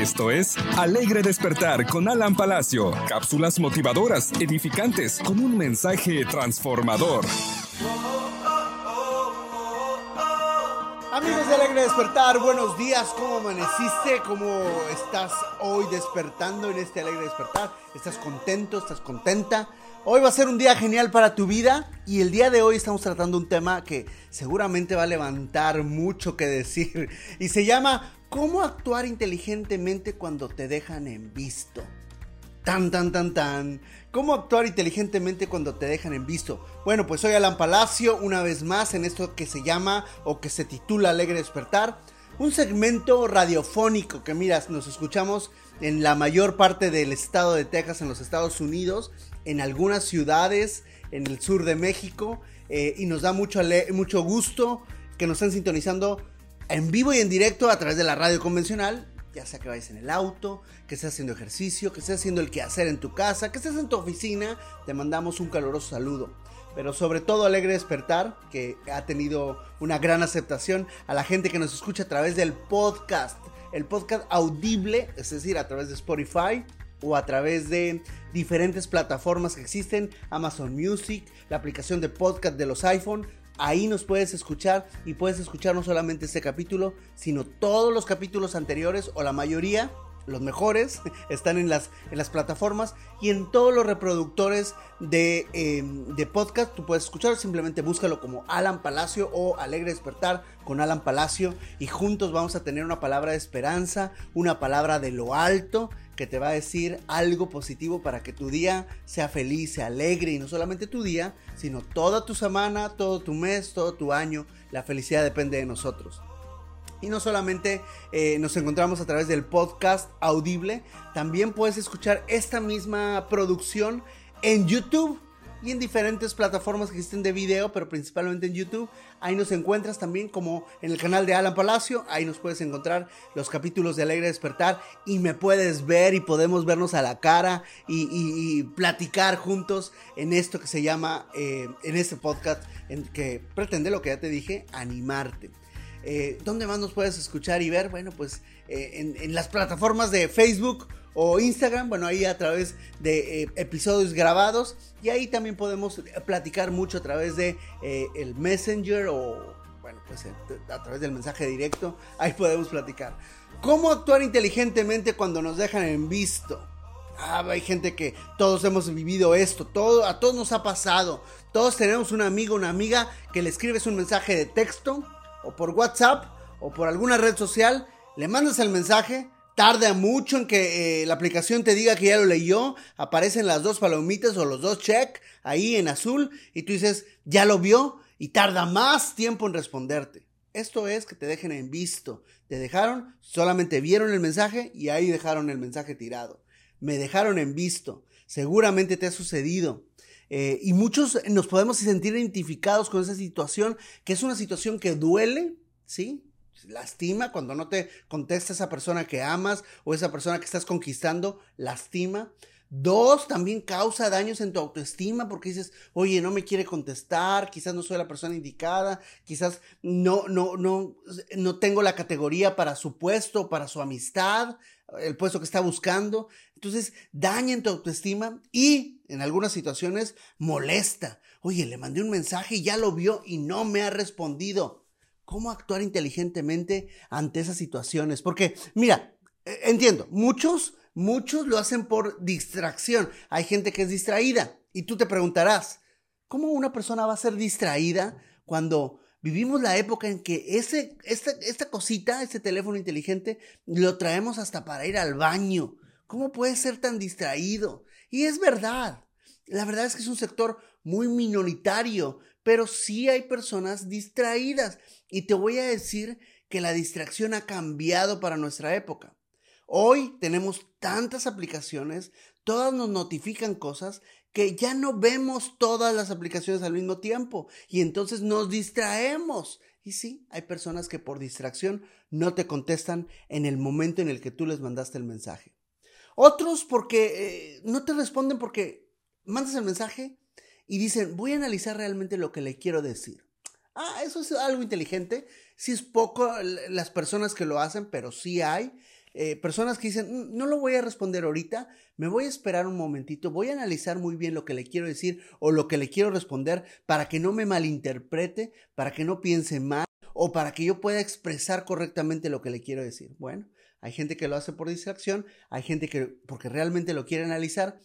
esto es Alegre Despertar con Alan Palacio. Cápsulas motivadoras, edificantes, con un mensaje transformador. Amigos de Alegre Despertar, buenos días. ¿Cómo amaneciste? ¿Cómo estás hoy despertando en este Alegre Despertar? ¿Estás contento? ¿Estás contenta? Hoy va a ser un día genial para tu vida y el día de hoy estamos tratando un tema que seguramente va a levantar mucho que decir y se llama ¿Cómo actuar inteligentemente cuando te dejan en visto? Tan, tan, tan, tan. ¿Cómo actuar inteligentemente cuando te dejan en visto? Bueno, pues soy Alan Palacio, una vez más en esto que se llama o que se titula Alegre Despertar. Un segmento radiofónico que miras, nos escuchamos en la mayor parte del estado de Texas en los Estados Unidos en algunas ciudades en el sur de México eh, y nos da mucho, mucho gusto que nos estén sintonizando en vivo y en directo a través de la radio convencional, ya sea que vayas en el auto, que estés haciendo ejercicio, que estés haciendo el quehacer en tu casa, que estés en tu oficina, te mandamos un caluroso saludo. Pero sobre todo alegre despertar, que ha tenido una gran aceptación a la gente que nos escucha a través del podcast, el podcast audible, es decir, a través de Spotify, o a través de diferentes plataformas que existen, Amazon Music, la aplicación de podcast de los iPhone. Ahí nos puedes escuchar y puedes escuchar no solamente este capítulo, sino todos los capítulos anteriores o la mayoría los mejores están en las, en las plataformas y en todos los reproductores de, em, de, podcast. Tú puedes escuchar, simplemente búscalo como Alan Palacio o Alegre Despertar con Alan Palacio y juntos vamos a tener una palabra de esperanza, una palabra de lo alto que te va a decir algo positivo para que tu día sea feliz, sea alegre y no solamente tu día, sino toda tu semana, todo tu mes, todo tu año. La felicidad depende de nosotros. Y no solamente eh, nos encontramos a través del podcast audible, también puedes escuchar esta misma producción en YouTube y en diferentes plataformas que existen de video, pero principalmente en YouTube. Ahí nos encuentras también como en el canal de Alan Palacio. Ahí nos puedes encontrar los capítulos de Alegre Despertar y me puedes ver y podemos vernos a la cara y, platicar juntos en esto que se llama, eh, en este podcast, en que pretende lo que ya te dije, animarte. Eh, ¿Dónde más nos puedes escuchar y ver? Bueno, pues eh, en, en las plataformas de Facebook o Instagram, bueno, ahí a través de eh, episodios grabados y ahí también podemos platicar mucho a través de eh, el Messenger o, bueno, pues eh, a través del mensaje directo, ahí podemos platicar. ¿Cómo actuar inteligentemente cuando nos dejan en visto? Ah, hay gente que todos hemos vivido esto, todo, a todos nos ha pasado. Todos tenemos un amigo, una amiga que le escribes un mensaje de texto o por WhatsApp o por alguna red social, le mandas el mensaje, tarda mucho en que eh, la aplicación te diga que ya lo leyó, aparecen las dos palomitas o los dos check ahí en azul y tú dices, ya lo vio y tarda más tiempo en responderte. Esto es que te dejen en visto. Te dejaron, solamente vieron el mensaje y ahí dejaron el mensaje tirado. Me dejaron en visto. Seguramente te ha sucedido. Eh, y muchos nos podemos sentir identificados con esa situación, que es una situación que duele, ¿sí? Lastima cuando no te contesta esa persona que amas o esa persona que estás conquistando, lastima. Dos, también causa daños en tu autoestima porque dices, oye, no me quiere contestar, quizás no soy la persona indicada, quizás no, no, no, no tengo la categoría para su puesto, para su amistad, el puesto que está buscando. Entonces, daña en tu autoestima y en algunas situaciones molesta. Oye, le mandé un mensaje y ya lo vio y no me ha respondido cómo actuar inteligentemente ante esas situaciones. Porque, mira, e, entiendo, muchos, muchos lo hacen por distracción. Hay gente que es distraída y tú te preguntarás, ¿cómo una persona va a ser distraída cuando vivimos la época en que ese, esta, esta cosita, este teléfono inteligente, lo traemos hasta para ir al baño? ¿Cómo puede ser tan distraído? Y es verdad. La verdad es que es un sector muy minoritario, pero sí hay personas distraídas. Y te voy a decir que la distracción ha cambiado para nuestra época. Hoy tenemos tantas aplicaciones, todas nos notifican cosas que ya no vemos todas las aplicaciones al mismo tiempo y entonces nos distraemos. Y sí, hay personas que por distracción no te contestan en el momento en el que tú les mandaste el mensaje. Otros porque eh, no te responden porque mandas el mensaje y dicen, voy a analizar realmente lo que le quiero decir. Ah, eso es algo inteligente. Sí es poco las personas que lo hacen, pero sí hay. Eh, personas que dicen, mm, no lo voy a responder ahorita, me voy a esperar un momentito, voy a analizar muy bien lo que le quiero decir o lo que le quiero responder para que no me malinterprete, para que no piense mal o para que yo pueda expresar correctamente lo que le quiero decir. Bueno, hay gente que lo hace por distracción, hay gente que porque realmente lo quiere analizar,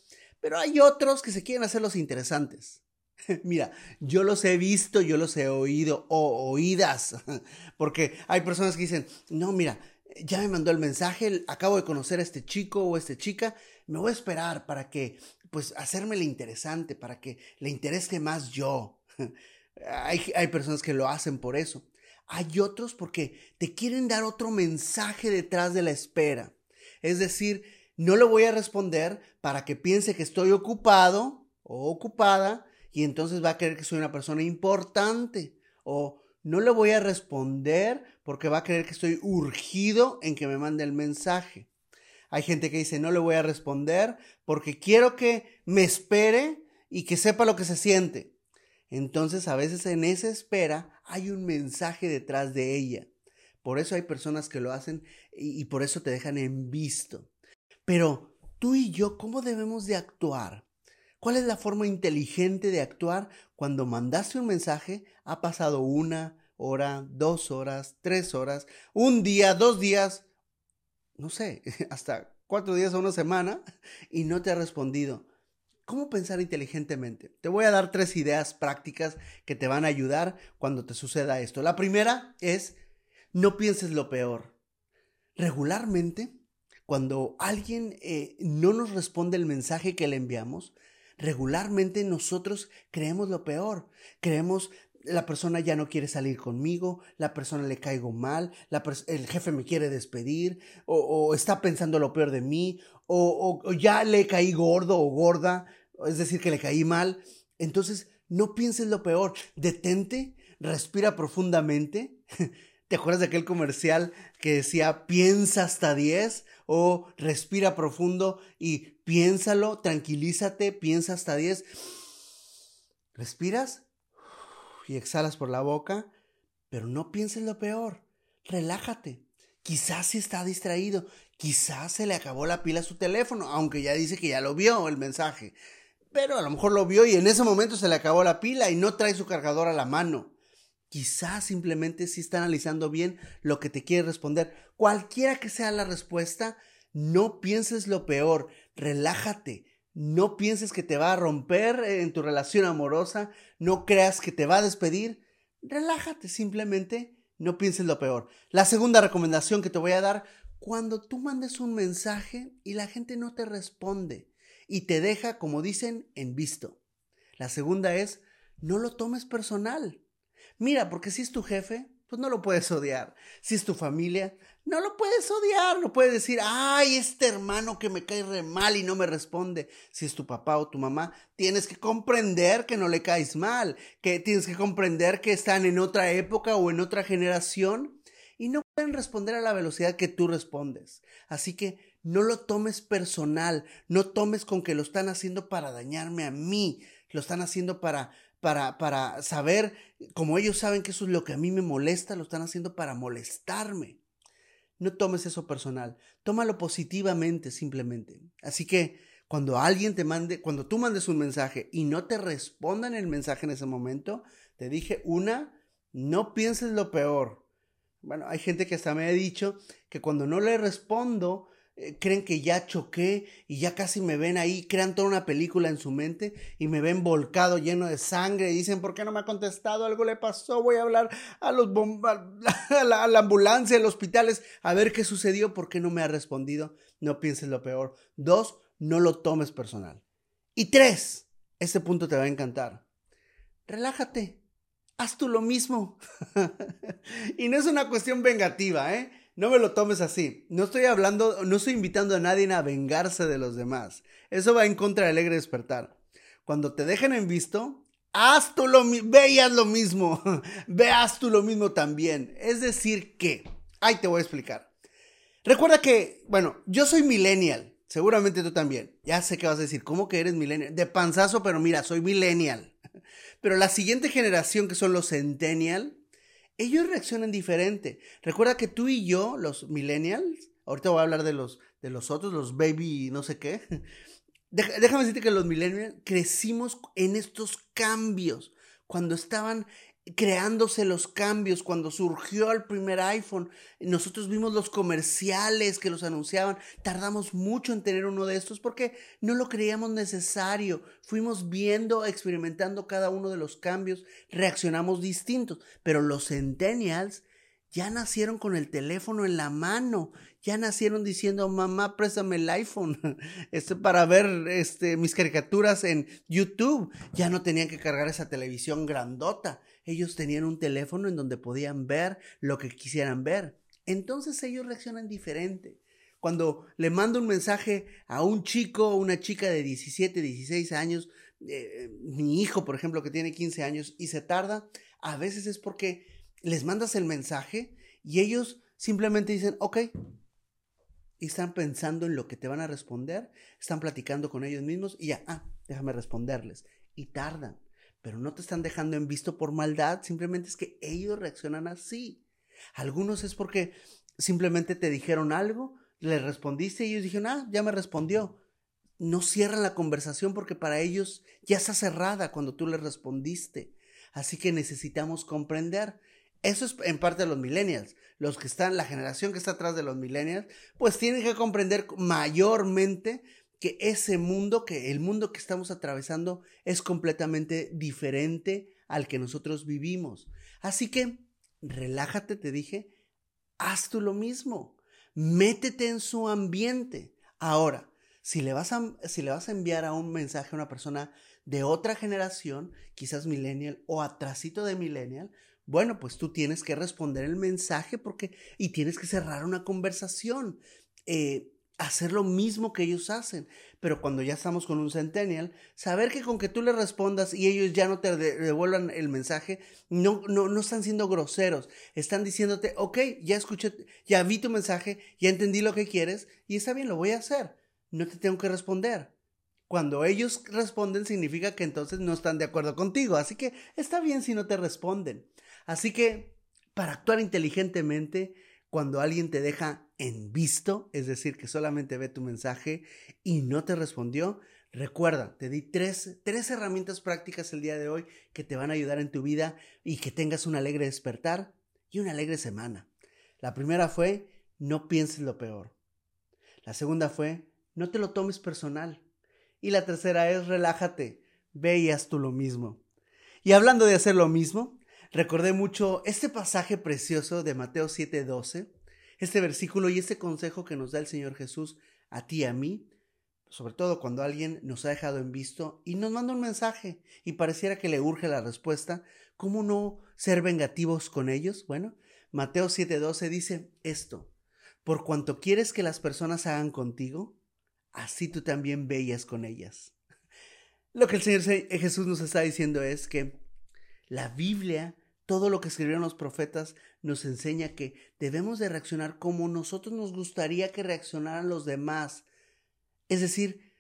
pero hay otros que se quieren hacer los interesantes. Mira, yo los he visto, yo los he oído o oídas, porque hay personas que dicen, no, mira, ya me mandó el mensaje, acabo de conocer a este chico o esta chica, me voy a esperar para que, pues, hacerme interesante, para que le interese más yo. hay, hay personas que lo hacen por eso. Hay otros porque te quieren dar otro mensaje detrás de la espera. Es decir, no le voy a responder para que piense que estoy ocupado o ocupada y entonces va a creer que soy una persona importante. O no le voy a responder porque va a creer que estoy urgido en que me mande el mensaje. Hay gente que dice, no le voy a responder porque quiero que me espere y que sepa lo que se siente. Entonces, a veces en esa espera hay un mensaje detrás de ella. Por eso hay personas que lo hacen y, por eso te dejan en visto. Pero tú y yo, ¿cómo debemos de actuar? ¿Cuál es la forma inteligente de actuar cuando mandaste un mensaje? Ha pasado una hora, dos horas, tres horas, un día, dos días, no sé, hasta cuatro días o una semana y no te ha respondido. ¿Cómo pensar inteligentemente? Te voy a dar tres ideas prácticas que te van a ayudar cuando te suceda esto. La primera es, no pienses lo peor. Regularmente, cuando alguien eh, no nos responde el mensaje que le enviamos, regularmente nosotros creemos lo peor. Creemos la persona ya no quiere salir conmigo, la persona le caigo mal, el jefe me quiere despedir, o, está pensando lo peor de mí, o, o, ya le caí gordo o gorda, es decir, que le caí mal. Entonces, no pienses lo peor, detente, respira profundamente. ¿Te acuerdas de aquel comercial que decía piensa hasta 10? o respira profundo y piénsalo, tranquilízate, piensa hasta 10. Respiras y exhalas por la boca, pero no pienses lo peor. Relájate. Quizás si está distraído, quizás se le acabó la pila a su teléfono, aunque ya dice que ya lo vio el mensaje. Pero a lo mejor lo vio y en ese momento se le acabó la pila y no trae su cargador a la mano. Quizás simplemente si está analizando bien lo que te quiere responder. Cualquiera que sea la respuesta, no pienses lo peor, relájate. No pienses que te va a romper en tu relación amorosa, no creas que te va a despedir. Relájate simplemente, no pienses lo peor. La segunda recomendación que te voy a dar, cuando tú mandes un mensaje y la gente no te responde y te deja, como dicen, en visto. La segunda es, no lo tomes personal. Mira, porque si es tu jefe, pues no lo puedes odiar. Si es tu familia, no lo puedes odiar. No puedes decir, ay, este hermano que me cae mal y no me responde. Si es tu papá o tu mamá, tienes que comprender que no le caes mal, que tienes que comprender que están en otra época o en otra generación y no pueden responder a la velocidad que tú respondes. Así que no lo tomes personal, no tomes con que lo están haciendo para dañarme a mí, lo están haciendo para para, para saber, como ellos saben que eso es lo que a mí me molesta, lo están haciendo para molestarme. No tomes eso personal, tómalo positivamente simplemente. Así que cuando alguien te mande, cuando tú mandes un mensaje y no te respondan el mensaje en ese momento, te dije una, no pienses lo peor. Bueno, hay gente que hasta me ha dicho que cuando no le respondo, creen que ya choqué y ya casi me ven ahí, crean toda una película en su mente y me ven volcado lleno de sangre y dicen, ¿por qué no me ha contestado? Algo le pasó, voy a hablar a, los a, la, a la ambulancia, a los hospitales, a ver qué sucedió, ¿por qué no me ha respondido? No pienses lo peor. Dos, no lo tomes personal. Y tres, este punto te va a encantar. Relájate. haz tú lo mismo. y no es una cuestión vengativa, ¿eh? No me lo tomes así. No estoy hablando, no estoy invitando a nadie a vengarse de los demás. Eso va en contra del alegre despertar. Cuando te dejen en visto, haz tú lo mismo, veas lo mismo, veas tú lo mismo también. Es decir que, ahí te voy a explicar. Recuerda que, bueno, yo soy millennial, seguramente tú también. Ya sé que vas a decir, ¿cómo que eres millennial? De panzazo, pero mira, soy millennial. Pero la siguiente generación, que son los centennial, ellos reaccionan diferente. Recuerda que tú y yo, los millennials, ahorita voy a hablar de los, de los otros, los baby no sé qué. Déjame decirte que los millennials crecimos en estos cambios. Cuando estaban creándose los cambios cuando surgió el primer iPhone. Nosotros vimos los comerciales que los anunciaban. Tardamos mucho en tener uno de estos porque no lo creíamos necesario. Fuimos viendo, experimentando cada uno de los cambios, reaccionamos distintos. Pero los centennials ya nacieron con el teléfono en la mano, ya nacieron diciendo, mamá, préstame el iPhone este, para ver este, mis caricaturas en YouTube. Ya no tenían que cargar esa televisión grandota ellos tenían un teléfono en donde podían ver lo que quisieran ver. Entonces ellos reaccionan diferente. Cuando le mando un mensaje a un chico o una chica de 17, 16 años, eh, mi hijo, por ejemplo, que tiene 15 años y se tarda, a veces es porque les mandas el mensaje y ellos simplemente dicen, ok, y están pensando en lo que te van a responder, están platicando con ellos mismos y ya, ah, déjame responderles. Y tardan pero no te están dejando en visto por maldad, simplemente es que ellos reaccionan así. Algunos es porque simplemente te dijeron algo, le respondiste y ellos dijeron, ah, ya me respondió. No cierran la conversación porque para ellos ya está cerrada cuando tú les respondiste. Así que necesitamos comprender. Eso es en parte de los millennials. Los que están, la generación que está atrás de los millennials, pues tienen que comprender mayormente que ese mundo, que el mundo que estamos atravesando es completamente diferente al que nosotros vivimos. Así que relájate, te dije, haz tú lo mismo, métete en su ambiente. Ahora, si le vas a, si le vas a enviar a un mensaje a una persona de otra generación, quizás millennial o atrasito de millennial, bueno, pues tú tienes que responder el mensaje porque y tienes que cerrar una conversación. Eh, hacer lo mismo que ellos hacen. Pero cuando ya estamos con un centennial, saber que con que tú le respondas y ellos ya no te devuelvan el mensaje, no, no, no están siendo groseros. Están diciéndote, ok, ya escuché, ya vi tu mensaje, ya entendí lo que quieres y está bien, lo voy a hacer. No te tengo que responder. Cuando ellos responden significa que entonces no están de acuerdo contigo. Así que está bien si no te responden. Así que, para actuar inteligentemente, cuando alguien te deja en visto, es decir, que solamente ve tu mensaje y no te respondió, recuerda, te di tres, tres herramientas prácticas el día de hoy que te van a ayudar en tu vida y que tengas un alegre despertar y una alegre semana. La primera fue, no pienses lo peor. La segunda fue, no te lo tomes personal. Y la tercera es, relájate, ve y haz tú lo mismo. Y hablando de hacer lo mismo, recordé mucho este pasaje precioso de Mateo 7:12, este versículo y este consejo que nos da el Señor Jesús a ti y a mí, sobre todo cuando alguien nos ha dejado en visto y nos manda un mensaje y pareciera que le urge la respuesta, ¿cómo no ser vengativos con ellos? Bueno, Mateo 7:12 dice esto, por cuanto quieres que las personas hagan contigo, así tú también veías con ellas. Lo que el Señor Jesús nos está diciendo es que la Biblia todo lo que escribieron los profetas nos enseña que debemos de reaccionar como nosotros nos gustaría que reaccionaran los demás. Es decir,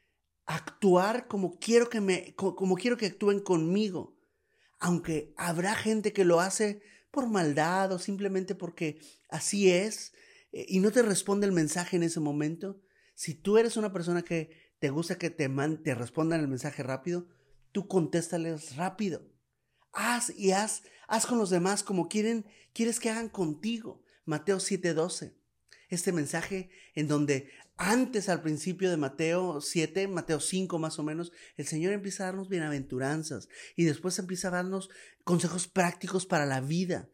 actuar como quiero que me como quiero que actúen conmigo. Aunque habrá gente que lo hace por maldad o simplemente porque así es eh, y no te responde el mensaje en ese momento, si tú eres una persona que te gusta que te, te respondan el mensaje rápido, tú contéstales rápido. Haz y haz Haz con los demás como quieren, quieres que hagan contigo. Mateo 7:12. Este mensaje en donde antes al principio de Mateo 7, Mateo 5 más o menos, el Señor empieza a darnos bienaventuranzas y después empieza a darnos consejos prácticos para la vida,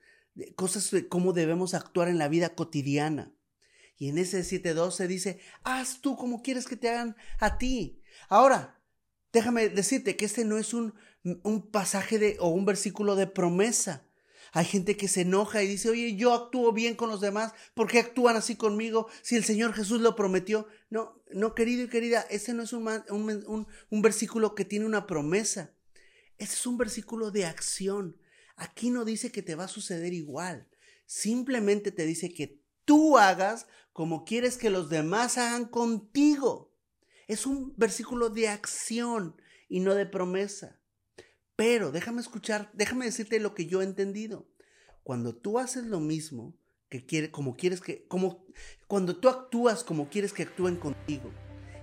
cosas de cómo debemos actuar en la vida cotidiana. Y en ese 7.12 dice, haz tú como quieres que te hagan a ti. Ahora, déjame decirte que este no es un un pasaje de, o un versículo de promesa. Hay gente que se enoja y dice, oye, yo actúo bien con los demás, ¿por qué actúan así conmigo si el Señor Jesús lo prometió? No, no, querido y querida, ese no es un, un, un versículo que tiene una promesa. Ese es un versículo de acción. Aquí no dice que te va a suceder igual. Simplemente te dice que tú hagas como quieres que los demás hagan contigo. Es un versículo de acción y no de promesa. Pero déjame escuchar, déjame decirte lo que yo he entendido. Cuando tú haces lo mismo que quiere, como quieres que, como cuando tú actúas como quieres que actúen contigo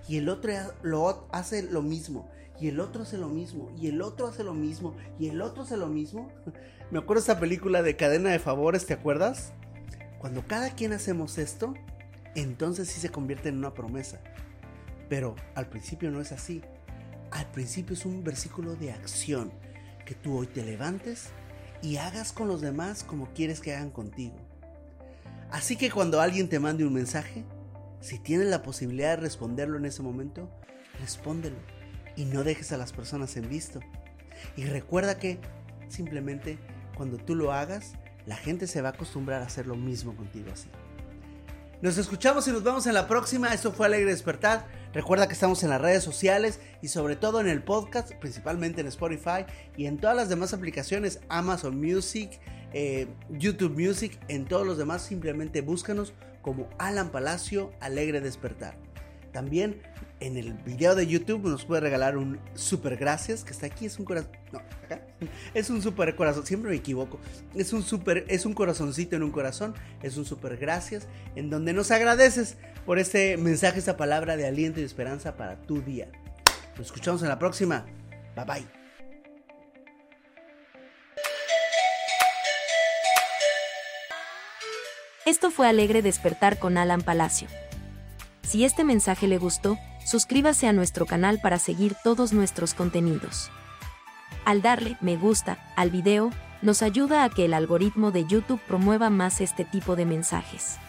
y el otro lo hace lo mismo y el otro hace lo mismo y el otro hace lo mismo y el otro hace lo mismo. Me acuerdo esta película de cadena de favores, ¿te acuerdas? Cuando cada quien hacemos esto, entonces sí se convierte en una promesa. Pero al principio no es así. Al principio es un versículo de acción que tú hoy te levantes y hagas con los demás como quieres que hagan contigo. Así que cuando alguien te mande un mensaje, si tienes la posibilidad de responderlo en ese momento, respóndelo y no dejes a las personas en visto. Y recuerda que simplemente cuando tú lo hagas, la gente se va a acostumbrar a hacer lo mismo contigo así. Nos escuchamos y nos vemos en la próxima. Esto fue Alegre Despertar. Recuerda que estamos en las redes sociales y sobre todo en el podcast, principalmente en Spotify y en todas las demás aplicaciones, Amazon Music, eh, YouTube Music, en todos los demás simplemente búscanos como Alan Palacio Alegre Despertar. También en el video de YouTube nos puede regalar un super gracias que está aquí. Es un corazón. No, acá. Es un super corazón. Siempre me equivoco. Es un super. Es un corazoncito en un corazón. Es un super gracias. En donde nos agradeces por este mensaje, esta palabra de aliento y esperanza para tu día. Nos escuchamos en la próxima. Bye bye. Esto fue Alegre Despertar con Alan Palacio. Si este mensaje le gustó, suscríbase a nuestro canal para seguir todos nuestros contenidos. Al darle me gusta al video, nos ayuda a que el algoritmo de YouTube promueva más este tipo de mensajes.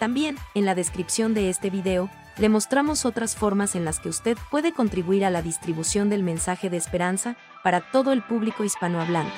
También, en la descripción de este video, le mostramos otras formas en las que usted puede contribuir a la distribución del mensaje de esperanza para todo el público hispanohablante.